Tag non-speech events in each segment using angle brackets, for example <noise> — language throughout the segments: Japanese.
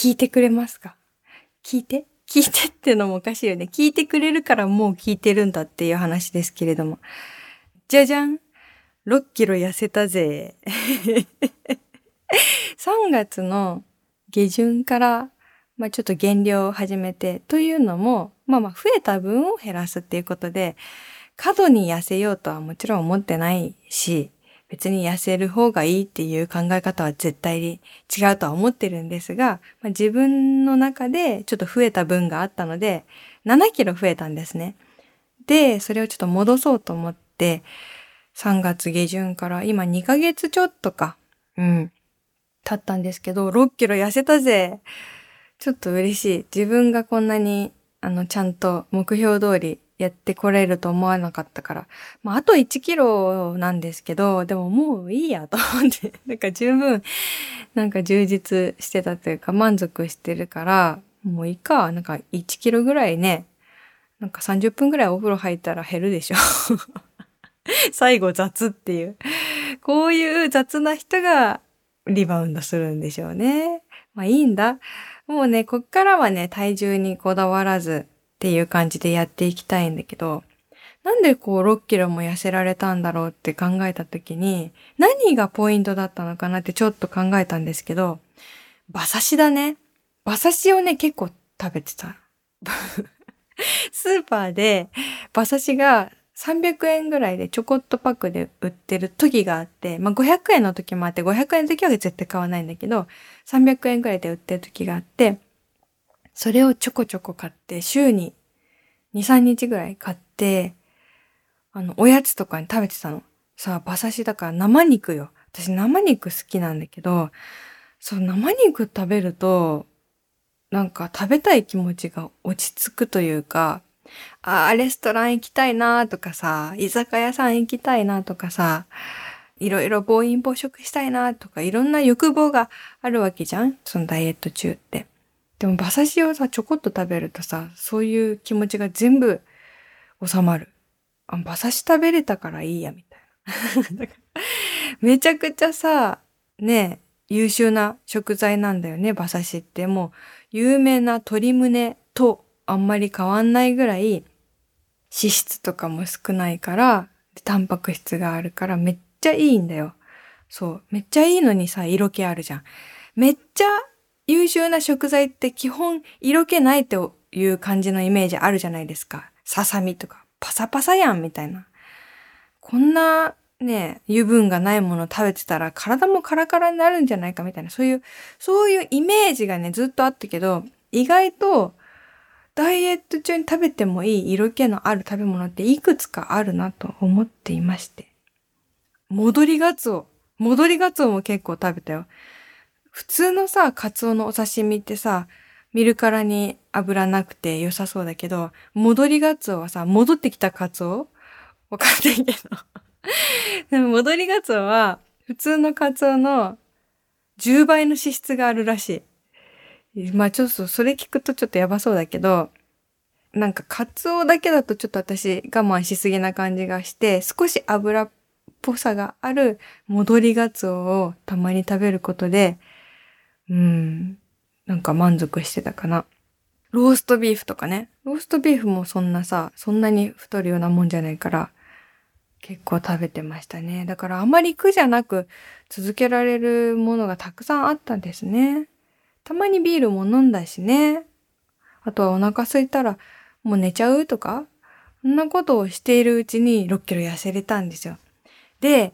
聞いてくれますか？聞いて？聞いてってのもおかしいよね。聞いてくれるからもう聞いてるんだっていう話ですけれども。じゃじゃん !6 キロ痩せたぜ。<laughs> 3月の下旬から、まあちょっと減量を始めて、というのも、まあまあ増えた分を減らすっていうことで、過度に痩せようとはもちろん思ってないし、別に痩せる方がいいっていう考え方は絶対に違うとは思ってるんですが、まあ、自分の中でちょっと増えた分があったので、7キロ増えたんですね。で、それをちょっと戻そうと思って、3月下旬から今2ヶ月ちょっとか、うん、経ったんですけど、6キロ痩せたぜちょっと嬉しい。自分がこんなに、あの、ちゃんと目標通りやってこれると思わなかったから。まあ、あと1キロなんですけど、でももういいやと思って、<laughs> なんか十分、なんか充実してたというか満足してるから、もういいか、なんか1キロぐらいね、なんか30分ぐらいお風呂入ったら減るでしょ。<laughs> 最後雑っていう。こういう雑な人がリバウンドするんでしょうね。まあいいんだ。もうね、こっからはね、体重にこだわらず、っていう感じでやっていきたいんだけど、なんでこう6キロも痩せられたんだろうって考えた時に、何がポイントだったのかなってちょっと考えたんですけど、馬刺しだね。馬刺しをね、結構食べてた。<laughs> スーパーで馬刺しが300円ぐらいでちょこっとパックで売ってる時があって、まあ500円の時もあって、500円の時は絶対買わないんだけど、300円ぐらいで売ってる時があって、それをちょこちょこ買って、週に2、3日ぐらい買って、あの、おやつとかに食べてたの。さあ、馬刺しだから生肉よ。私生肉好きなんだけど、そう、生肉食べると、なんか食べたい気持ちが落ち着くというか、ああ、レストラン行きたいなとかさ、居酒屋さん行きたいなとかさ、いろいろ暴飲暴食したいなとか、いろんな欲望があるわけじゃんそのダイエット中って。でも馬刺しをさ、ちょこっと食べるとさ、そういう気持ちが全部収まる。あ、馬刺し食べれたからいいや、みたいな。<laughs> めちゃくちゃさ、ね、優秀な食材なんだよね、馬刺しって。もう、有名な鶏胸とあんまり変わんないぐらい、脂質とかも少ないから、タンパク質があるからめっちゃいいんだよ。そう。めっちゃいいのにさ、色気あるじゃん。めっちゃ優秀な食材って基本色気ないという感じのイメージあるじゃないですか。ささみとか、パサパサやんみたいな。こんなね、油分がないもの食べてたら体もカラカラになるんじゃないかみたいな、そういう、そういうイメージがね、ずっとあったけど、意外とダイエット中に食べてもいい色気のある食べ物っていくつかあるなと思っていまして。戻りガツオ。戻りガツオも結構食べたよ。普通のさ、カツオのお刺身ってさ、見るからに油なくて良さそうだけど、戻りガツオはさ、戻ってきたカツオ？わかんないけど。でも戻りガツオは、普通のカツオの10倍の脂質があるらしい。まあちょっとそれ聞くとちょっとやばそうだけど、なんかカツオだけだとちょっと私我慢しすぎな感じがして、少し油っぽさがある戻りガツオをたまに食べることで、うん。なんか満足してたかな。ローストビーフとかね。ローストビーフもそんなさ、そんなに太るようなもんじゃないから、結構食べてましたね。だからあまり苦じゃなく続けられるものがたくさんあったんですね。たまにビールも飲んだしね。あとはお腹空いたらもう寝ちゃうとか、そんなことをしているうちに6キロ痩せれたんですよ。で、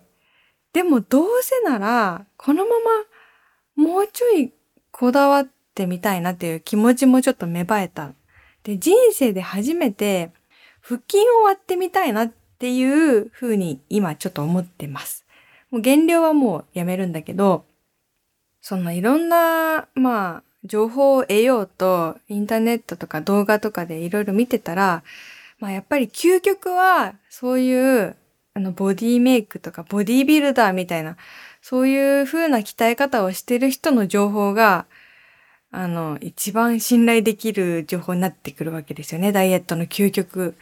でもどうせなら、このままもうちょいこだわってみたいなっていう気持ちもちょっと芽生えた。で、人生で初めて腹筋を割ってみたいなっていう風に今ちょっと思ってます。もう減量はもうやめるんだけど、そのいろんな、まあ、情報を得ようと、インターネットとか動画とかでいろいろ見てたら、まあやっぱり究極は、そういう、あの、ボディメイクとか、ボディビルダーみたいな、そういう風な鍛え方をしてる人の情報が、あの、一番信頼できる情報になってくるわけですよね。ダイエットの究極。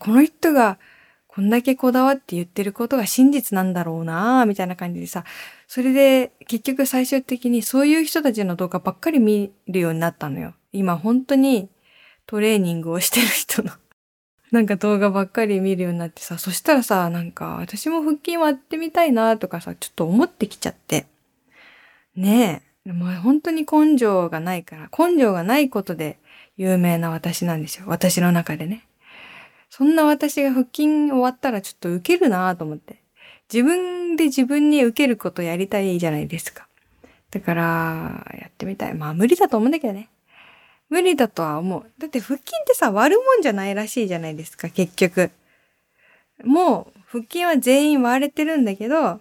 この人がこんだけこだわって言ってることが真実なんだろうなみたいな感じでさ、それで結局最終的にそういう人たちの動画ばっかり見るようになったのよ。今本当にトレーニングをしてる人のなんか動画ばっかり見るようになってさ、そしたらさ、なんか私も腹筋割ってみたいなとかさ、ちょっと思ってきちゃって。ねえ。でも本当に根性がないから、根性がないことで有名な私なんですよ。私の中でね。そんな私が腹筋終わったらちょっと受けるなと思って。自分で自分に受けることやりたいじゃないですか。だから、やってみたい。まあ無理だと思うんだけどね。無理だとは思う。だって腹筋ってさ、割るもんじゃないらしいじゃないですか、結局。もう、腹筋は全員割れてるんだけど、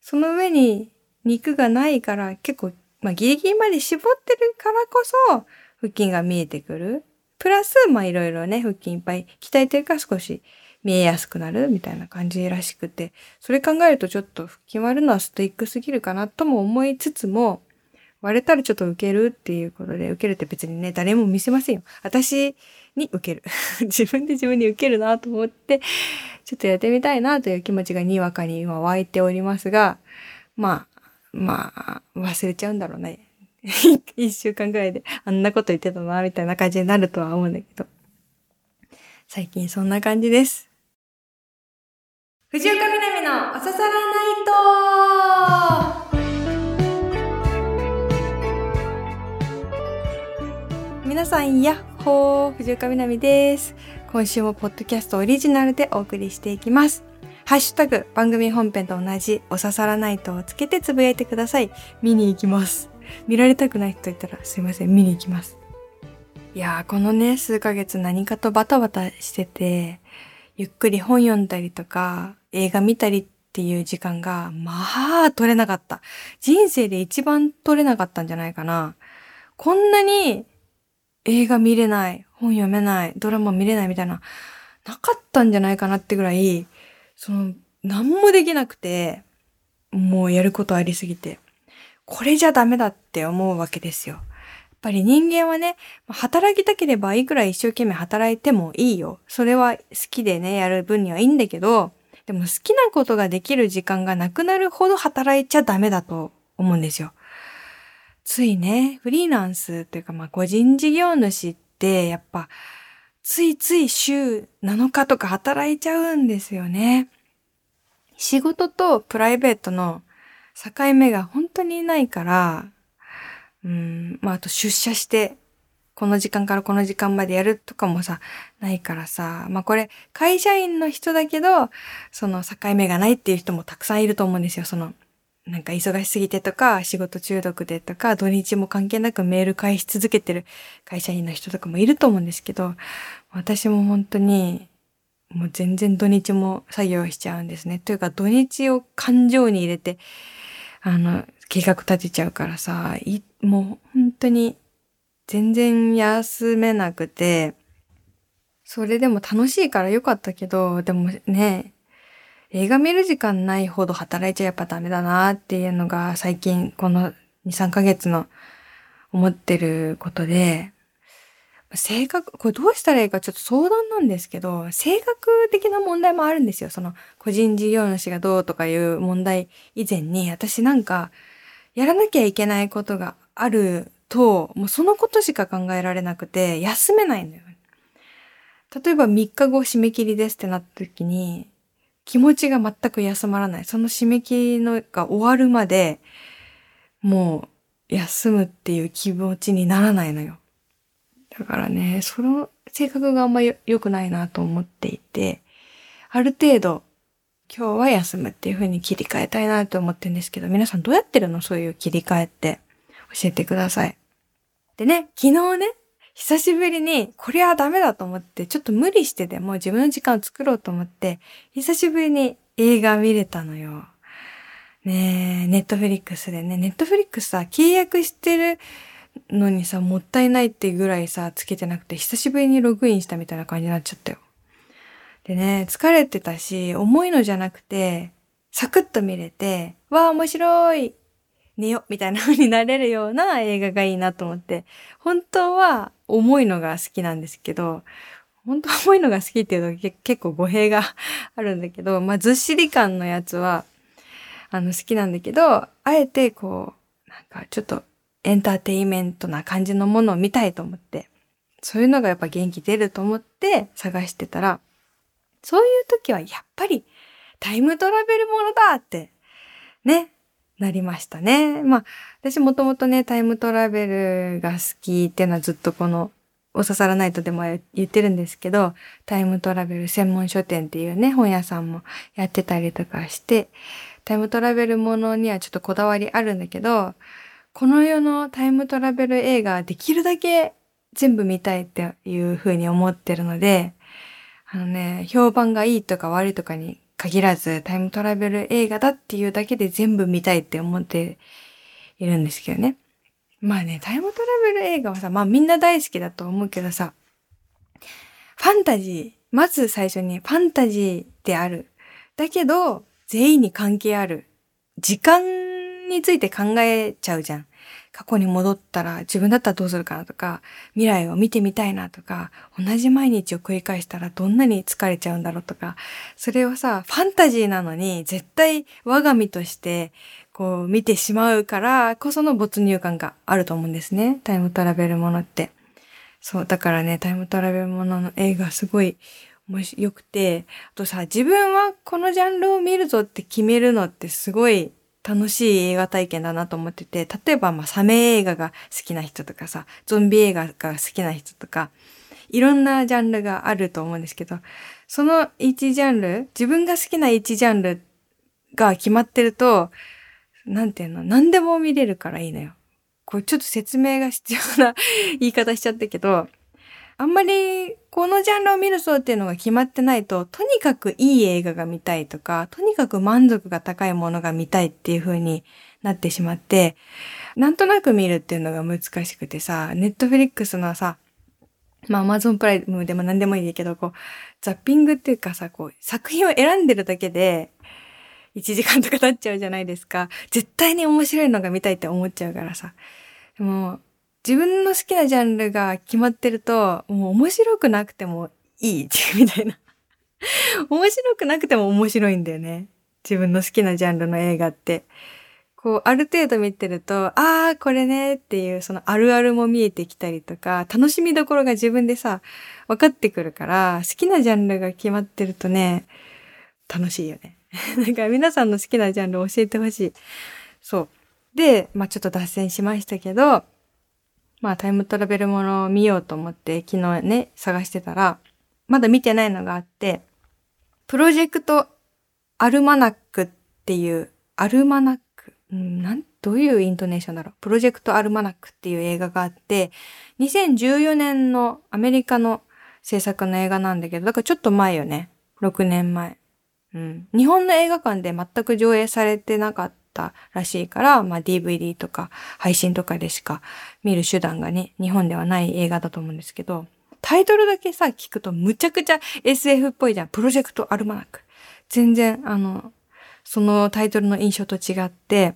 その上に肉がないから結構、まあギリギリまで絞ってるからこそ、腹筋が見えてくる。プラス、まあいろいろね、腹筋いっぱい鍛えてるから少し見えやすくなるみたいな感じらしくて、それ考えるとちょっと腹筋割るのはストイックすぎるかなとも思いつつも、割れたらちょっと受けるっていうことで、受けるって別にね、誰も見せませんよ。私に受ける。<laughs> 自分で自分に受けるなと思って、ちょっとやってみたいなという気持ちがにわかに今湧いておりますが、まあ、まあ、忘れちゃうんだろうね。<laughs> 一週間くらいであんなこと言ってたな、みたいな感じになるとは思うんだけど。最近そんな感じです。藤岡みなみのおささらナイト皆さん、やっほー藤岡みなみです。今週もポッドキャストオリジナルでお送りしていきます。ハッシュタグ、番組本編と同じ、おささらナイトをつけてつぶやいてください。見に行きます。見られたくない人いたらすいません、見に行きます。いやー、このね、数ヶ月何かとバタバタしてて、ゆっくり本読んだりとか、映画見たりっていう時間が、まあ、取れなかった。人生で一番取れなかったんじゃないかな。こんなに映画見れない、本読めない、ドラマ見れないみたいな、なかったんじゃないかなってぐらい、その、何もできなくて、もうやることありすぎて。これじゃダメだって思うわけですよ。やっぱり人間はね、働きたければいくら一生懸命働いてもいいよ。それは好きでね、やる分にはいいんだけど、でも好きなことができる時間がなくなるほど働いちゃダメだと思うんですよ。ついね、フリーランスというかまあ個人事業主ってやっぱついつい週7日とか働いちゃうんですよね。仕事とプライベートの境目が本当にないから、うん、まあ、あと出社して、この時間からこの時間までやるとかもさ、ないからさ、まあこれ、会社員の人だけど、その境目がないっていう人もたくさんいると思うんですよ。その、なんか忙しすぎてとか、仕事中毒でとか、土日も関係なくメール返し続けてる会社員の人とかもいると思うんですけど、私も本当に、もう全然土日も作業しちゃうんですね。というか土日を感情に入れて、あの、計画立てちゃうからさ、い、もう本当に全然休めなくて、それでも楽しいからよかったけど、でもね、映画見る時間ないほど働いちゃやっぱダメだなっていうのが最近この2、3ヶ月の思ってることで、性格、これどうしたらいいかちょっと相談なんですけど、性格的な問題もあるんですよ。その、個人事業主がどうとかいう問題以前に、私なんか、やらなきゃいけないことがあると、もうそのことしか考えられなくて、休めないのよ。例えば3日後締め切りですってなった時に、気持ちが全く休まらない。その締め切りのが終わるまで、もう休むっていう気持ちにならないのよ。だからね、その性格があんま良くないなと思っていて、ある程度、今日は休むっていう風に切り替えたいなと思ってるんですけど、皆さんどうやってるの？そういう切り替えって教えてください。でね、昨日ね、久しぶりにこれはダメだと思って、ちょっと無理してでも自分の時間を作ろうと思って、久しぶりに映画見れたのよ。ねえ、ネットフリックスでね、ネットフリックスさ、契約してるのにさ、もったいないってぐらいさ、つけてなくて、久しぶりにログインしたみたいな感じになっちゃったよ。でね、疲れてたし、重いのじゃなくて、サクッと見れて、わあ、面白い寝よみたいな風になれるような映画がいいなと思って、本当は重いのが好きなんですけど、本当重いのが好きっていうと結構語弊が <laughs> あるんだけど、まあずっしり感のやつは、あの好きなんだけど、あえてこう、なんかちょっとエンターテイメントな感じのものを見たいと思って、そういうのがやっぱ元気出ると思って探してたら、そういう時はやっぱりタイムトラベルものだって、ね、なりましたね。まあ、私もともとね、タイムトラベルが好きっていうのはずっとこの、お刺さらないとでも言ってるんですけど、タイムトラベル専門書店っていうね、本屋さんもやってたりとかして、タイムトラベルものにはちょっとこだわりあるんだけど、この世のタイムトラベル映画できるだけ全部見たいっていうふうに思ってるので、あのね、評判がいいとか悪いとかに限らずタイムトラベル映画だっていうだけで全部見たいって思っているんですけどね。まあね、タイムトラベル映画はさ、まあみんな大好きだと思うけどさ、ファンタジー、まず最初にファンタジーである。だけど、全員に関係ある。時間について考えちゃうじゃん。過去に戻ったら自分だったらどうするかなとか、未来を見てみたいなとか、同じ毎日を繰り返したらどんなに疲れちゃうんだろうとか、それをさ、ファンタジーなのに絶対我が身としてこう見てしまうからこその没入感があると思うんですね。タイムトラベルものって。そう、だからね、タイムトラベルものの映画すごい面白くて、あとさ、自分はこのジャンルを見るぞって決めるのってすごい楽しい映画体験だなと思ってて、例えば、まあ、サメ映画が好きな人とかさ、ゾンビ映画が好きな人とか、いろんなジャンルがあると思うんですけど、その一ジャンル、自分が好きな一ジャンルが決まってると、なんていうの、何でも見れるからいいのよ。これちょっと説明が必要な <laughs> 言い方しちゃったけど、あんまりこのジャンルを見るぞっていうのが決まってないと、とにかくいい映画が見たいとか、とにかく満足が高いものが見たいっていう風になってしまって、なんとなく見るっていうのが難しくてさ、ネットフリックスのさ、まあ、アマゾンプライムでも何でもいいけど、こう、ザッピングっていうかさ、こう、作品を選んでるだけで、1時間とか経っちゃうじゃないですか。絶対に面白いのが見たいって思っちゃうからさ。でも、自分の好きなジャンルが決まってると、もう面白くなくてもいいみたいな。面白くなくても面白いんだよね。自分の好きなジャンルの映画って。こう、ある程度見てると、ああ、これねっていう、そのあるあるも見えてきたりとか、楽しみどころが自分でさ、分かってくるから、好きなジャンルが決まってるとね、楽しいよね。<laughs> なんか皆さんの好きなジャンル教えてほしい。そう。で、まあちょっと脱線しましたけど、まあタイムトラベルものを見ようと思って昨日ね、探してたら、まだ見てないのがあって、プロジェクトアルマナックっていう、アルマナック、うん、なん、どういうイントネーションだろう？プロジェクトアルマナックっていう映画があって、2014年のアメリカの制作の映画なんだけど、だからちょっと前よね。6年前。うん。日本の映画館で全く上映されてなかったったらしいから、まあ DVD とか配信とかでしか見る手段がね、日本ではない映画だと思うんですけど、タイトルだけさ、聞くとむちゃくちゃ SF っぽいじゃん。プロジェクトアルマナック。全然、あの、そのタイトルの印象と違って、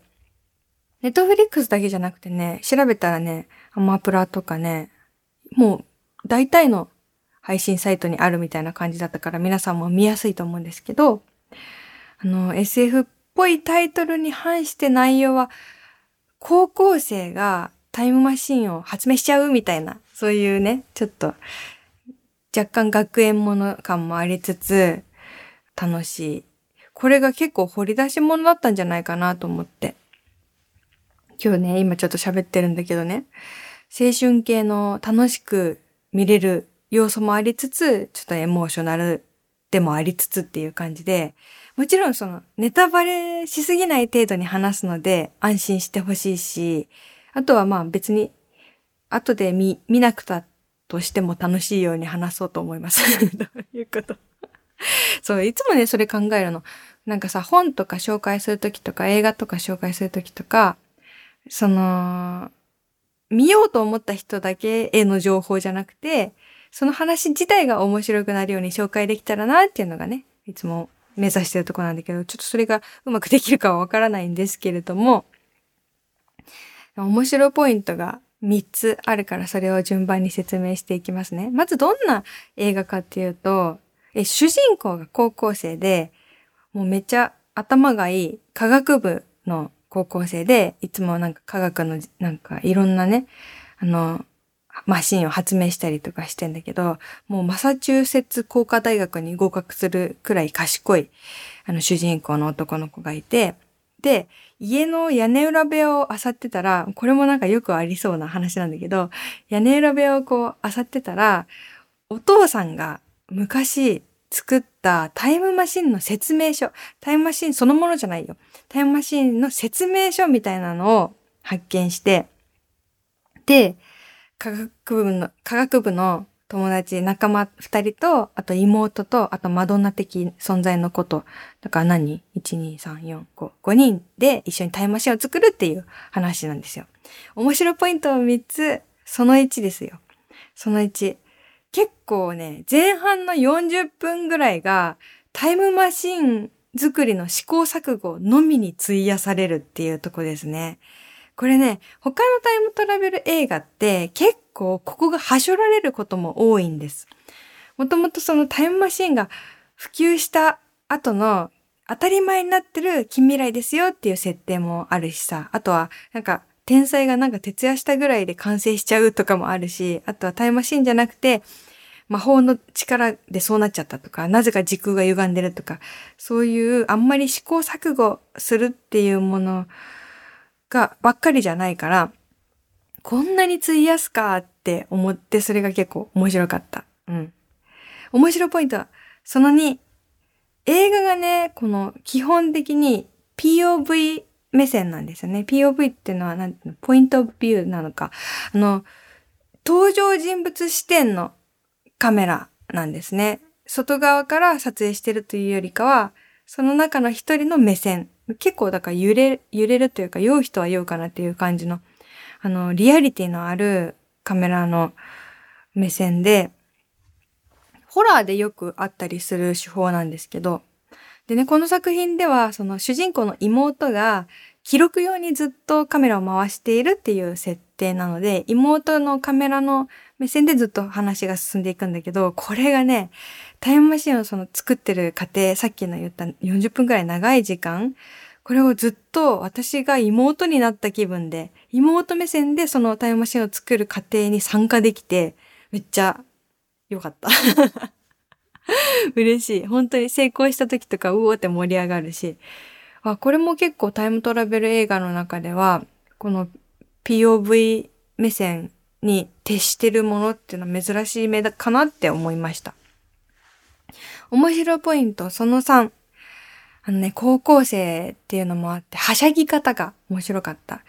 ネットフリックスだけじゃなくてね、調べたらね、アマプラとかね、もう大体の配信サイトにあるみたいな感じだったから皆さんも見やすいと思うんですけど、あの、SF っぽいタイトルに反して内容は、高校生がタイムマシンを発明しちゃうみたいな、そういうね、ちょっと、若干学園もの感もありつつ、楽しい。これが結構掘り出し物だったんじゃないかなと思って。今日ね、今ちょっと喋ってるんだけどね、青春系の楽しく見れる要素もありつつ、ちょっとエモーショナルでもありつつっていう感じで、もちろんそのネタバレしすぎない程度に話すので安心してほしいし、あとはまあ別に後で見、見なくたとしても楽しいように話そうと思います。<laughs> どういうこと？そう、いつもね、それ考えるの。なんかさ、本とか紹介するときとか、映画とか紹介するときとか、その、見ようと思った人だけへの情報じゃなくて、その話自体が面白くなるように紹介できたらなっていうのがね、いつも目指してるとこなんだけど、ちょっとそれがうまくできるかはわからないんですけれども、面白ポイントが3つあるからそれを順番に説明していきますね。まずどんな映画かっていうと、え主人公が高校生で、もうめっちゃ頭がいい科学部の高校生で、いつもなんか科学のなんかいろんなね、あの、マシンを発明したりとかしてんだけど、もうマサチューセッツ工科大学に合格するくらい賢い、あの主人公の男の子がいて、で、家の屋根裏部屋を漁ってたら、これもなんかよくありそうな話なんだけど、屋根裏部屋をこう漁ってたら、お父さんが昔作ったタイムマシンの説明書、タイムマシンそのものじゃないよ。タイムマシンの説明書みたいなのを発見して、で、科学部の、科学部の友達、仲間二人と、あと妹と、あとマドンナ的存在のこと。だから何 ?1、2、3、4、5。5人で一緒にタイムマシンを作るっていう話なんですよ。面白ポイントを3つ。その1ですよ。その1。結構ね、前半の40分ぐらいがタイムマシン作りの試行錯誤のみに費やされるっていうとこですね。これね、他のタイムトラベル映画って結構ここがはしょられることも多いんです。もともとそのタイムマシンが普及した後の当たり前になってる近未来ですよっていう設定もあるしさ。あとはなんか天才がなんか徹夜したぐらいで完成しちゃうとかもあるし、あとはタイムマシンじゃなくて魔法の力でそうなっちゃったとか、なぜか時空が歪んでるとか、そういうあんまり試行錯誤するっていうものがばっかりじゃないから、こんなに費やすかって思ってそれが結構面白かった。うん。面白ポイントは、その2、映画がね、この基本的に POV 目線なんですよね。POV っていうのは何のポイントビューなのか。あの、登場人物視点のカメラなんですね。外側から撮影してるというよりかは、その中の一人の目線。結構だから揺れ、揺れるというか、酔う人は酔うかなっていう感じの、あの、リアリティのあるカメラの目線で、ホラーでよくあったりする手法なんですけど、でね、この作品では、その主人公の妹が記録用にずっとカメラを回しているっていう設定なので、妹のカメラの目線でずっと話が進んでいくんだけど、これがね、タイムマシンをその作ってる過程、さっきの言った40分くらい長い時間、これをずっと私が妹になった気分で、妹目線でそのタイムマシンを作る過程に参加できて、めっちゃ良かった。<laughs> 嬉しい。本当に成功した時とか、うおーって盛り上がるし。あ、これも結構タイムトラベル映画の中では、この POV 目線に徹してるものっていうのは珍しい目だかなって思いました。面白いポイント、その3。あのね、高校生っていうのもあって、はしゃぎ方が面白かった。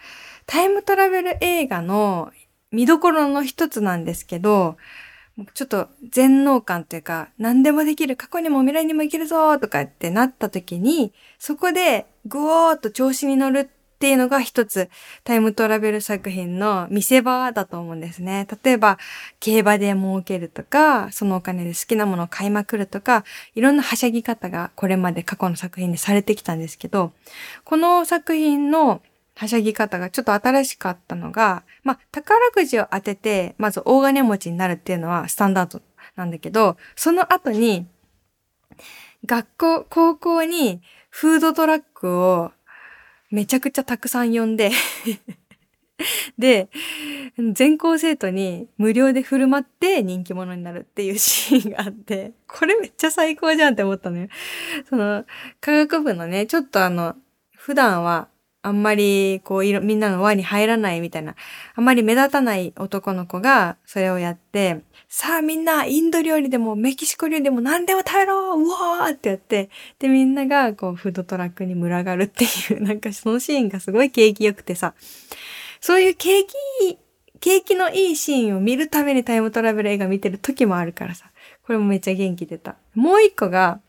タイムトラベル映画の見どころの一つなんですけど、ちょっと全能感というか、何でもできる、過去にも未来にも行けるぞとかってなった時に、そこでぐおーっと調子に乗るっていうのが一つタイムトラベル作品の見せ場だと思うんですね。例えば、競馬で儲けるとか、そのお金で好きなものを買いまくるとか、いろんなはしゃぎ方がこれまで過去の作品でされてきたんですけど、この作品のはしゃぎ方がちょっと新しかったのが、まあ、宝くじを当てて、まず大金持ちになるっていうのはスタンダードなんだけど、その後に、学校、高校にフードトラックをめちゃくちゃたくさん呼んで <laughs> で、全校生徒に無料で振る舞って人気者になるっていうシーンがあって、これめっちゃ最高じゃんって思ったのよ。その、科学部のね、ちょっとあの、普段はあんまり、こう、いろみんなの輪に入らないみたいな、あんまり目立たない男の子がそれをやって、さあみんな、インド料理でもメキシコ料理でも何でも食べろうわーってやって、で、みんなが、こう、フードトラックに群がるっていう、なんかそのシーンがすごい景気良くてさ、そういう景気、景気のいいシーンを見るためにタイムトラベル映画見てる時もあるからさ、これもめっちゃ元気出た。もう一個が、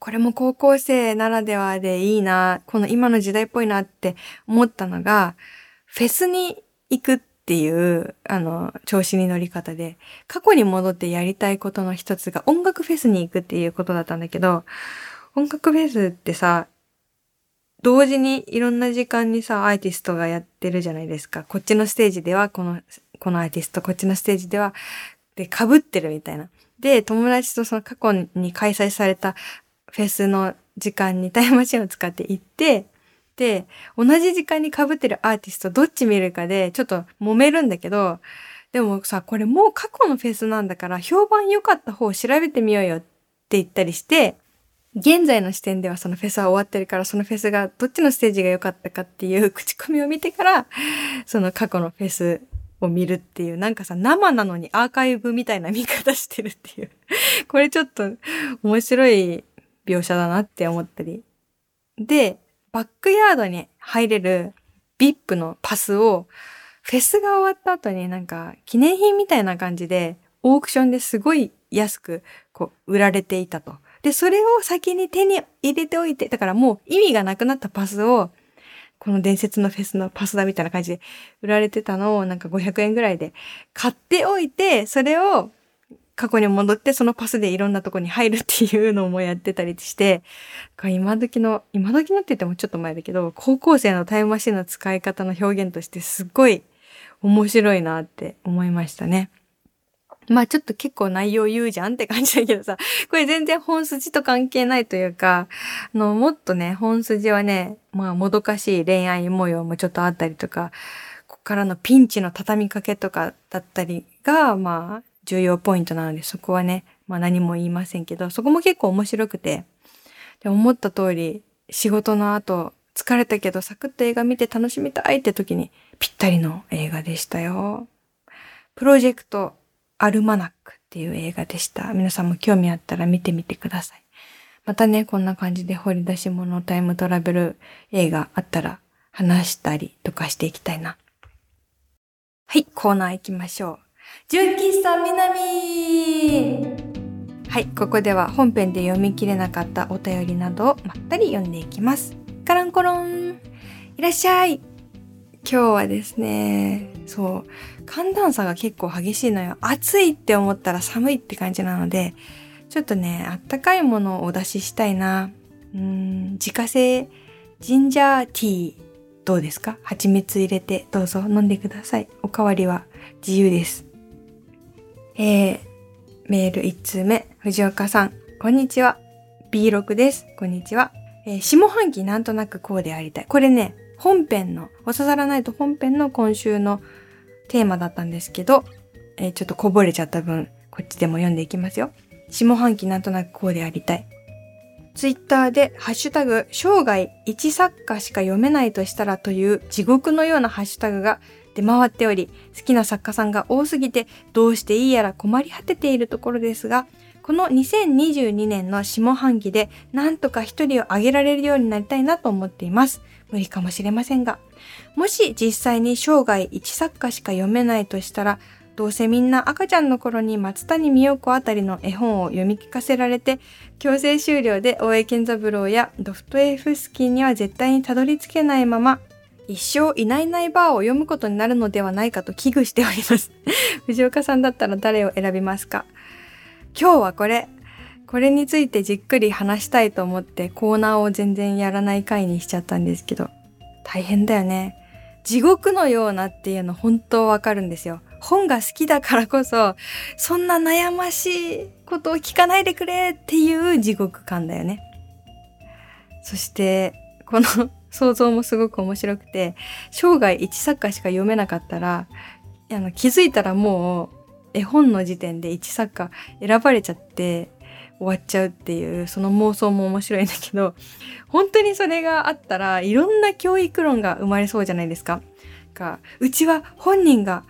これも高校生ならではでいいな、この今の時代っぽいなって思ったのが、フェスに行くっていう、あの、調子に乗り方で、過去に戻ってやりたいことの一つが音楽フェスに行くっていうことだったんだけど、音楽フェスってさ、同時にいろんな時間にさ、アーティストがやってるじゃないですか。こっちのステージではこの、このアーティスト、こっちのステージでは、で、被ってるみたいな。で、友達とその過去に開催されたフェスの時間にタイムマシンを使って行って、で、同じ時間に被ってるアーティストどっち見るかでちょっと揉めるんだけど、でもさ、これもう過去のフェスなんだから評判良かった方を調べてみようよって言ったりして、現在の視点ではそのフェスは終わってるから、そのフェスがどっちのステージが良かったかっていう <laughs> 口コミを見てから、その過去のフェスを見るっていう、なんかさ、生なのにアーカイブみたいな見方してるっていう。これちょっと面白い描写だなって思ったり。で、バックヤードに入れる VIP のパスを、フェスが終わった後になんか記念品みたいな感じで、オークションですごい安くこう売られていたと。で、それを先に手に入れておいて、だからもう意味がなくなったパスをこの伝説のフェスのパスだみたいな感じで売られてたのをなんか500円ぐらいで買っておいて、それを過去に戻ってそのパスでいろんなとこに入るっていうのもやってたりして、今時の、今時のって言ってもちょっと前だけど、高校生のタイムマシンの使い方の表現としてすっごい面白いなって思いましたね。まあちょっと結構内容言うじゃんって感じだけどさ、これ全然本筋と関係ないというか、あの、もっとね、本筋はね、まあもどかしい恋愛模様もちょっとあったりとか、ここからのピンチの畳みかけとかだったりが、まあ重要ポイントなので、そこはね、まあ何も言いませんけど、そこも結構面白くて、で思った通り、仕事の後、疲れたけどサクッと映画見て楽しみたいって時にぴったりの映画でしたよ。プロジェクトアルマナックっていう映画でした。皆さんも興味あったら見てみてください。またね、こんな感じで掘り出し物タイムトラベル映画あったら話したりとかしていきたいな。はい、コーナー行きましょう。純喫茶南はい、ここでは本編で読み切れなかったお便りなどをまったり読んでいきます。カランコロンいらっしゃい今日はですね、そう、寒暖差が結構激しいのよ。暑いって思ったら寒いって感じなので、ちょっとね、あったかいものをお出ししたいな。うん、自家製ジンジャーティーどうですか？蜂蜜入れてどうぞ飲んでください。おかわりは自由です。えー、メール1通目、藤岡さん、こんにちは。B6 です。こんにちは。えー、下半期なんとなくこうでありたい。これね、本編の、おささらないと本編の今週のテーマだったんですけど、えー、ちょっとこぼれちゃった分、こっちでも読んでいきますよ。下半期なんとなくこうでありたい。ツイッターでハッシュタグ、生涯一作家しか読めないとしたらという地獄のようなハッシュタグが出回っており、好きな作家さんが多すぎてどうしていいやら困り果てているところですが、この2022年の下半期でなんとか一人を挙げられるようになりたいなと思っています。無理かもしれませんが。もし実際に生涯一作家しか読めないとしたら、どうせみんな赤ちゃんの頃に松谷美代子あたりの絵本を読み聞かせられて、強制終了で大江健三郎やドフトエフスキーには絶対にたどり着けないまま、一生いないいないバーを読むことになるのではないかと危惧しております。<laughs> 藤岡さんだったら誰を選びますか？今日はこれ。これについてじっくり話したいと思ってコーナーを全然やらない回にしちゃったんですけど、大変だよね。地獄のようなっていうの本当わかるんですよ。本が好きだからこそ、そんな悩ましいことを聞かないでくれっていう地獄感だよね。そして、この想像もすごく面白くて、生涯一作家しか読めなかったら、あの気づいたらもう絵本の時点で一作家選ばれちゃって終わっちゃうっていうその妄想も面白いんだけど本当にそれがあったらいろんな教育論が生まれそうじゃないですか。かうちは本人が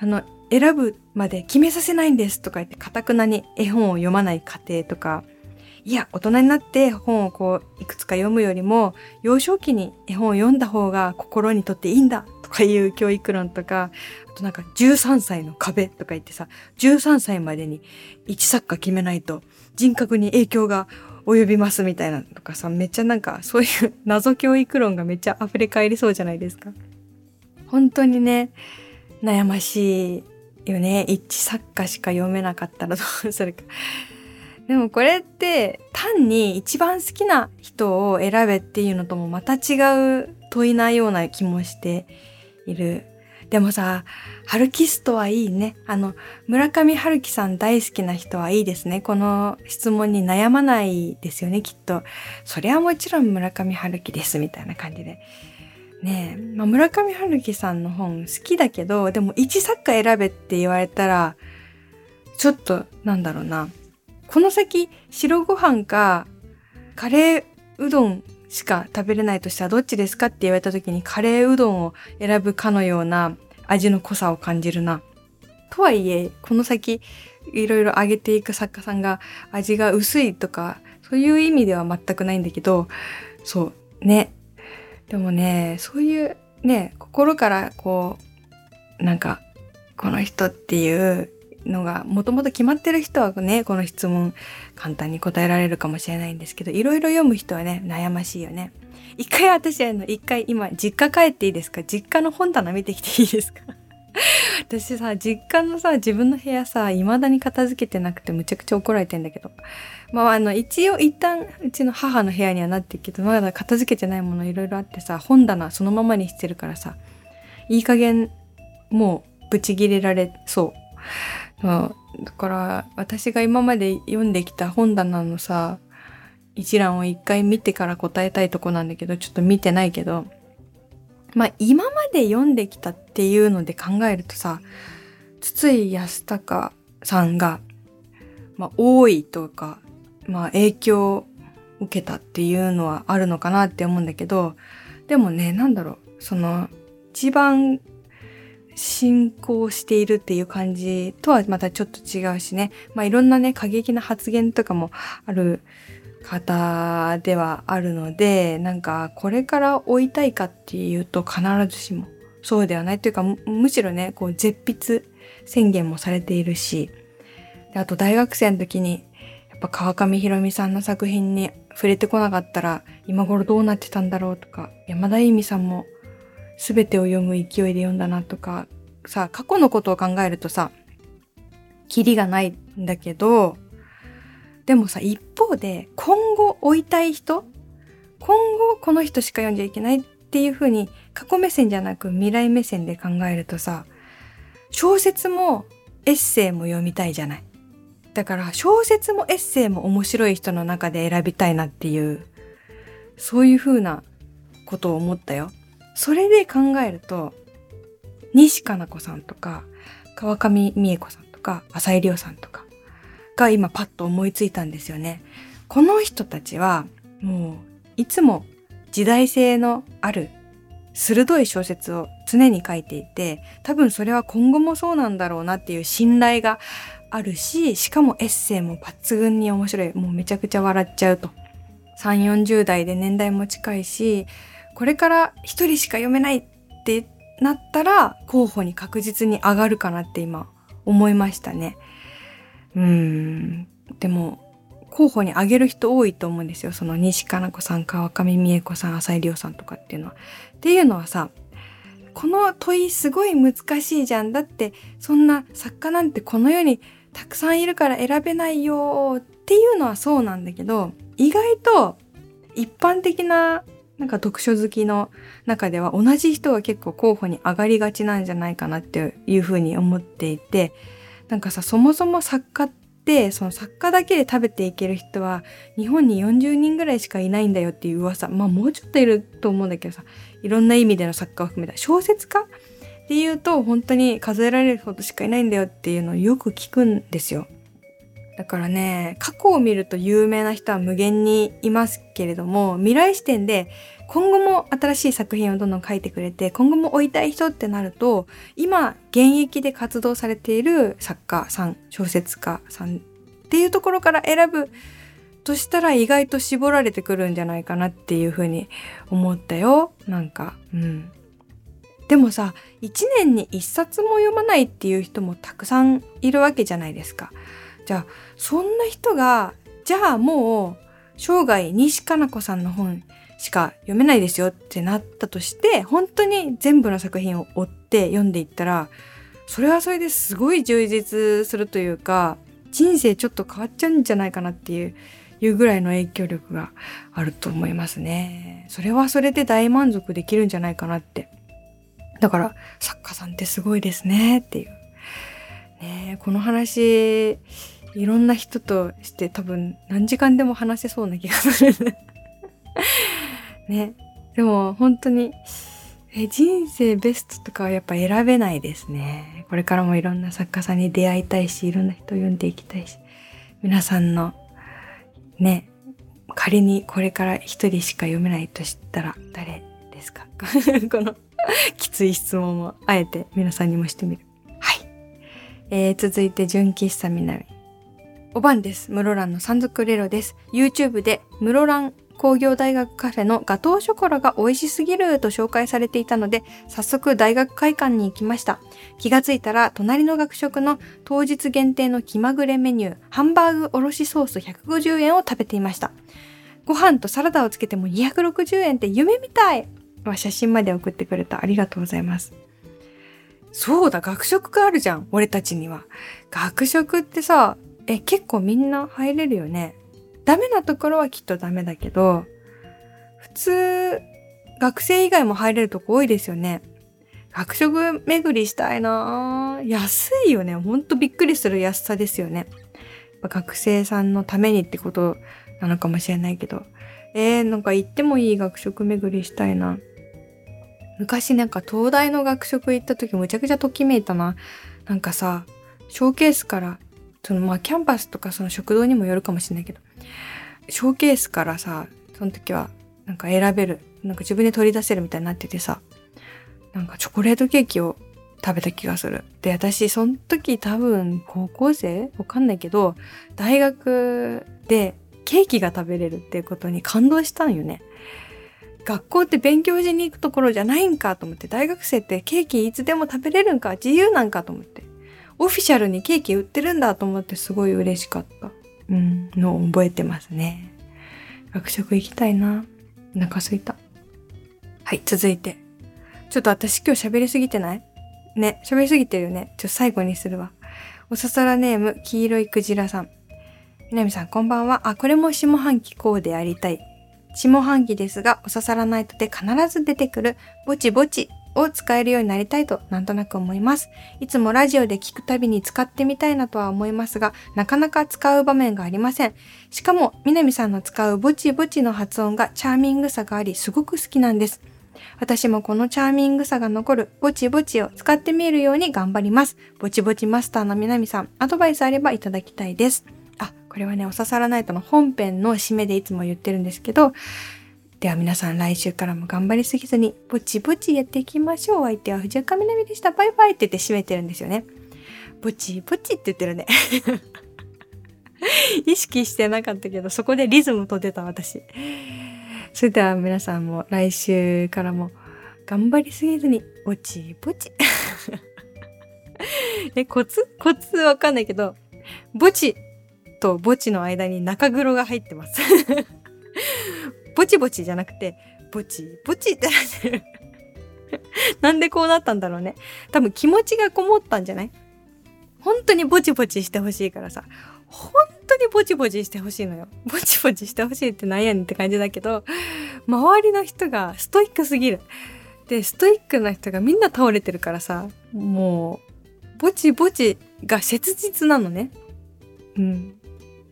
あの選ぶまで決めさせないんですとか言ってかたくなに絵本を読まない家庭とかいや大人になって本をこういくつか読むよりも幼少期に絵本を読んだ方が心にとっていいんだとかいう教育論とかあとなんか13歳の壁とか言ってさ13歳までに一作家決めないと人格に影響が及びますみたいなとかさ、めっちゃなんかそういう謎教育論がめっちゃ溢れ返りそうじゃないですか。本当にね、悩ましいよね。一作家しか読めなかったらどうするか。でもこれって単に一番好きな人を選べっていうのともまた違う問いなような気もしている。でもさ、ハルキストはいいね。あの、村上春樹さん大好きな人はいいですね。この質問に悩まないですよね、きっと。そりゃもちろん村上春樹です、みたいな感じで。ねえ、まあ、村上春樹さんの本好きだけど、でも一作家選べって言われたら、ちょっと、なんだろうな。この先、白ご飯か、カレーうどんしか食べれないとしたらどっちですかって言われた時にカレーうどんを選ぶかのような味の濃さを感じるな。とはいえ、この先、いろいろ揚げていく作家さんが味が薄いとか、そういう意味では全くないんだけど、そう、ね。でもね、そういうね、心からこう、なんか、この人っていうのがもともと決まってる人はね、この質問簡単に答えられるかもしれないんですけど、いろいろ読む人はね、悩ましいよね。一回私あの、一回今、実家帰っていいですか？実家の本棚見てきていいですか？<laughs> 私さ、実家のさ、自分の部屋さ、未だに片付けてなくてむちゃくちゃ怒られてんだけど。まあ、あの、一応一旦、うちの母の部屋にはなってるけど、まだ片付けてないものいろいろあってさ、本棚そのままにしてるからさ、いい加減、もう、ブチ切れられそう。そう。だから、私が今まで読んできた本棚のさ、一覧を一回見てから答えたいとこなんだけど、ちょっと見てないけど、まあ今まで読んできたっていうので考えるとさ、筒井康隆さんが、まあ多いとか、まあ影響を受けたっていうのはあるのかなって思うんだけど、でもね、なんだろう、その、一番進行しているっていう感じとはまたちょっと違うしね。まあいろんなね、過激な発言とかもある方ではあるので、なんかこれから追いたいかっていうと必ずしもそうではないというか、むしろね、こう絶筆宣言もされているし、あと大学生の時にやっぱ川上弘美さんの作品に触れてこなかったら今頃どうなってたんだろうとか、山田恵美さんも全てを読む勢いで読んだなとか、さ、過去のことを考えるとさ、キリがないんだけど、でもさ、一方で、今後追いたい人今後この人しか読んじゃいけないっていう風に、過去目線じゃなく未来目線で考えるとさ、小説もエッセイも読みたいじゃない。だから小説もエッセイも面白い人の中で選びたいなっていう、そういう風なことを思ったよ。それで考えると、西加奈子さんとか、川上美恵子さんとか、浅井亮さんとかが今パッと思いついたんですよね。この人たちは、もう、いつも時代性のある鋭い小説を常に書いていて、多分それは今後もそうなんだろうなっていう信頼があるし、しかもエッセイも抜群に面白い。もうめちゃくちゃ笑っちゃうと。3、40代で年代も近いし、これから一人しか読めないってなったら候補に確実に上がるかなって今思いましたね。うーん。でも、候補に上げる人多いと思うんですよ。その西加奈子さん、川上美恵子さん、浅井亮さんとかっていうのは。っていうのはさ、この問いすごい難しいじゃん。だって、そんな作家なんてこの世にたくさんいるから選べないよっていうのはそうなんだけど、意外と一般的ななんか読書好きの中では同じ人は結構候補に上がりがちなんじゃないかなっていうふうに思っていて、なんかさ、そもそも作家って、その作家だけで食べていける人は日本に40人ぐらいしかいないんだよっていう噂。まあもうちょっといると思うんだけどさ、いろんな意味での作家を含めた小説家っていうと本当に数えられるほどしかいないんだよっていうのをよく聞くんですよ。だからね、過去を見ると有名な人は無限にいますけれども、未来視点で今後も新しい作品をどんどん書いてくれて、今後も追いたい人ってなると、今現役で活動されている作家さん、小説家さんっていうところから選ぶとしたら意外と絞られてくるんじゃないかなっていうふうに思ったよ。なんか、うん。でもさ、一年に一冊も読まないっていう人もたくさんいるわけじゃないですか。じゃあ、そんな人が、じゃあもう、生涯西加奈子さんの本しか読めないですよってなったとして、本当に全部の作品を追って読んでいったら、それはそれですごい充実するというか、人生ちょっと変わっちゃうんじゃないかなっていう、いうぐらいの影響力があると思いますね。それはそれで大満足できるんじゃないかなって。だから、作家さんってすごいですねっていう。ねこの話、いろんな人として多分何時間でも話せそうな気がする。<laughs> ね。でも本当に、え人生ベストとかはやっぱ選べないですね。これからもいろんな作家さんに出会いたいし、いろんな人を読んでいきたいし、皆さんのね、仮にこれから一人しか読めないとしたら誰ですか？<laughs> このきつい質問をあえて皆さんにもしてみる。はい。えー、続いて、純喫茶南。おばんです。室蘭の山賊レロです。YouTube で室蘭工業大学カフェのガトーショコラが美味しすぎると紹介されていたので、早速大学会館に行きました。気がついたら、隣の学食の当日限定の気まぐれメニュー、ハンバーグおろしソース150円を食べていました。ご飯とサラダをつけても260円って夢みたいは写真まで送ってくれた。ありがとうございます。そうだ、学食があるじゃん。俺たちには。学食ってさ、え、結構みんな入れるよね。ダメなところはきっとダメだけど、普通、学生以外も入れるとこ多いですよね。学食巡りしたいな安いよね。ほんとびっくりする安さですよね。学生さんのためにってことなのかもしれないけど。えー、なんか行ってもいい学食巡りしたいな。昔なんか東大の学食行った時むちゃくちゃときめいたな。なんかさ、ショーケースからそのまあキャンパスとかその食堂にもよるかもしれないけど、ショーケースからさ、その時はなんか選べる、なんか自分で取り出せるみたいになっててさ、なんかチョコレートケーキを食べた気がする。で、私、その時多分高校生？わかんないけど、大学でケーキが食べれるっていうことに感動したんよね。学校って勉強しに行くところじゃないんかと思って、大学生ってケーキいつでも食べれるんか、自由なんかと思って。オフィシャルにケーキ売ってるんだと思ってすごい嬉しかった。うん、のを覚えてますね。学食行きたいな。お腹すいた。はい、続いて。ちょっと私今日喋りすぎてない？ね、喋りすぎてるよね。ちょっと最後にするわ。おささらネーム、黄色いクジラさん。みなみさん、こんばんは。あ、これも下半期こうでありたい。下半期ですが、おささらナイトで必ず出てくる、ぼちぼちを使えるようになりたいとなんとなく思います。いつもラジオで聞くたびに使ってみたいなとは思いますが、なかなか使う場面がありません。しかも、みなみさんの使うぼちぼちの発音がチャーミングさがあり、すごく好きなんです。私もこのチャーミングさが残るぼちぼちを使ってみるように頑張ります。ぼちぼちマスターのみなみさん、アドバイスあればいただきたいです。あ、これはね、おささらナイトの本編の締めでいつも言ってるんですけど、では皆さん来週からも頑張りすぎずに、ぼちぼちやっていきましょう。相手は藤岡みなみでした。バイバイって言って締めてるんですよね。ぼちぼちって言ってるね。<laughs> 意識してなかったけど、そこでリズムと出た私。それでは皆さんも来週からも頑張りすぎずに、ぼちぼち。<laughs> え、コツ？コツわかんないけど、ぼちとぼちの間に中黒が入ってます。ぼちぼちじゃなくて、ぼちぼちってなってる <laughs> なんでこうなったんだろうね。多分気持ちがこもったんじゃない？本当にぼちぼちしてほしいからさ。本当にぼちぼちしてほしいのよ。ぼちぼちしてほしいってなんやねんって感じだけど、周りの人がストイックすぎる。で、ストイックな人がみんな倒れてるからさ、もう、ぼちぼちが切実なのね。うん。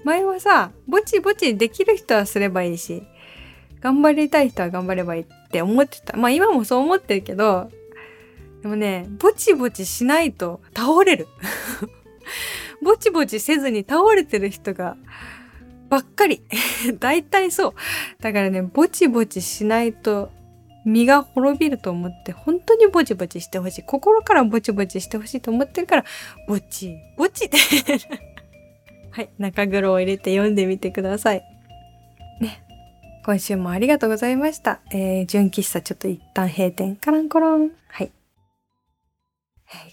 前はさ、ぼちぼちできる人はすればいいし、頑張りたい人は頑張ればいいって思ってた。まあ今もそう思ってるけど、でもね、ぼちぼちしないと倒れる。<laughs> ぼちぼちせずに倒れてる人がばっかり。<laughs> 大体そう。だからね、ぼちぼちしないと身が滅びると思って、本当にぼちぼちしてほしい。心からぼちぼちしてほしいと思ってるから、ぼち、ぼちって <laughs> はい、中黒を入れて読んでみてください。ね。今週もありがとうございました。えー、純喫茶ちょっと一旦閉店。カランコロン。はい。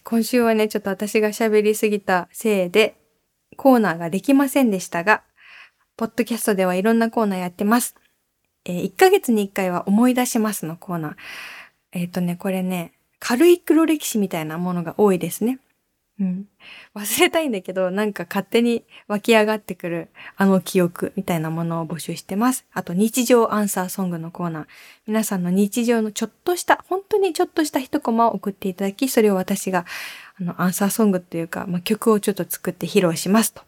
今週はね、ちょっと私が喋りすぎたせいで、コーナーができませんでしたが、ポッドキャストではいろんなコーナーやってます。えー、1ヶ月に1回は思い出しますのコーナー。えっ、ー、とね、これね、軽い黒歴史みたいなものが多いですね。うん。忘れたいんだけど、なんか勝手に湧き上がってくるあの記憶みたいなものを募集してます。あと日常アンサーソングのコーナー。皆さんの日常のちょっとした、本当にちょっとした一コマを送っていただき、それを私があのアンサーソングっていうか、まあ、曲をちょっと作って披露しますと。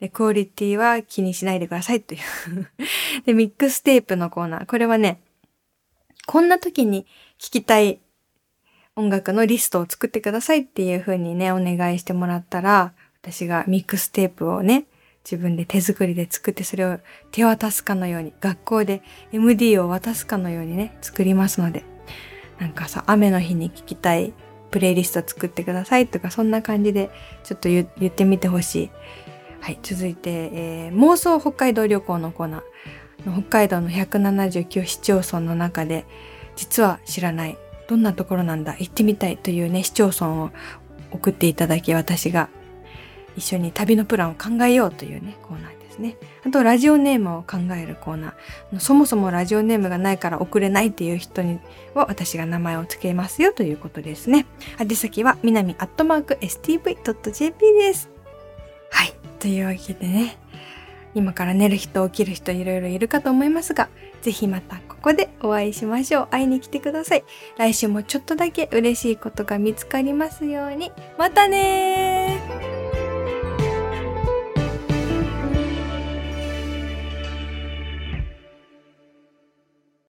で、クオリティは気にしないでくださいという <laughs> で、ミックステープのコーナー。これはね、こんな時に聴きたい音楽のリストを作ってくださいっていう風にね、お願いしてもらったら、私がミックステープをね、自分で手作りで作ってそれを手渡すかのように、学校で MD を渡すかのようにね、作りますので、なんかさ、雨の日に聴きたいプレイリスト作ってくださいとか、そんな感じでちょっと言ってみてほしい。はい、続いて、えー、妄想北海道旅行のコーナー。北海道の179市町村の中で、実は知らないどんなところなんだ行ってみたいというね、市町村を送っていただき、私が一緒に旅のプランを考えようというね、コーナーですね。あと、ラジオネームを考えるコーナー。そもそもラジオネームがないから送れないっていう人には私が名前を付けますよということですね。宛先は、みなみアットマーク stv.jp です。はい。というわけでね、今から寝る人、起きる人いろいろいるかと思いますが、ぜひまたこでお会いしましょう。会いに来てください。来週もちょっとだけ嬉しいことが見つかりますように。またね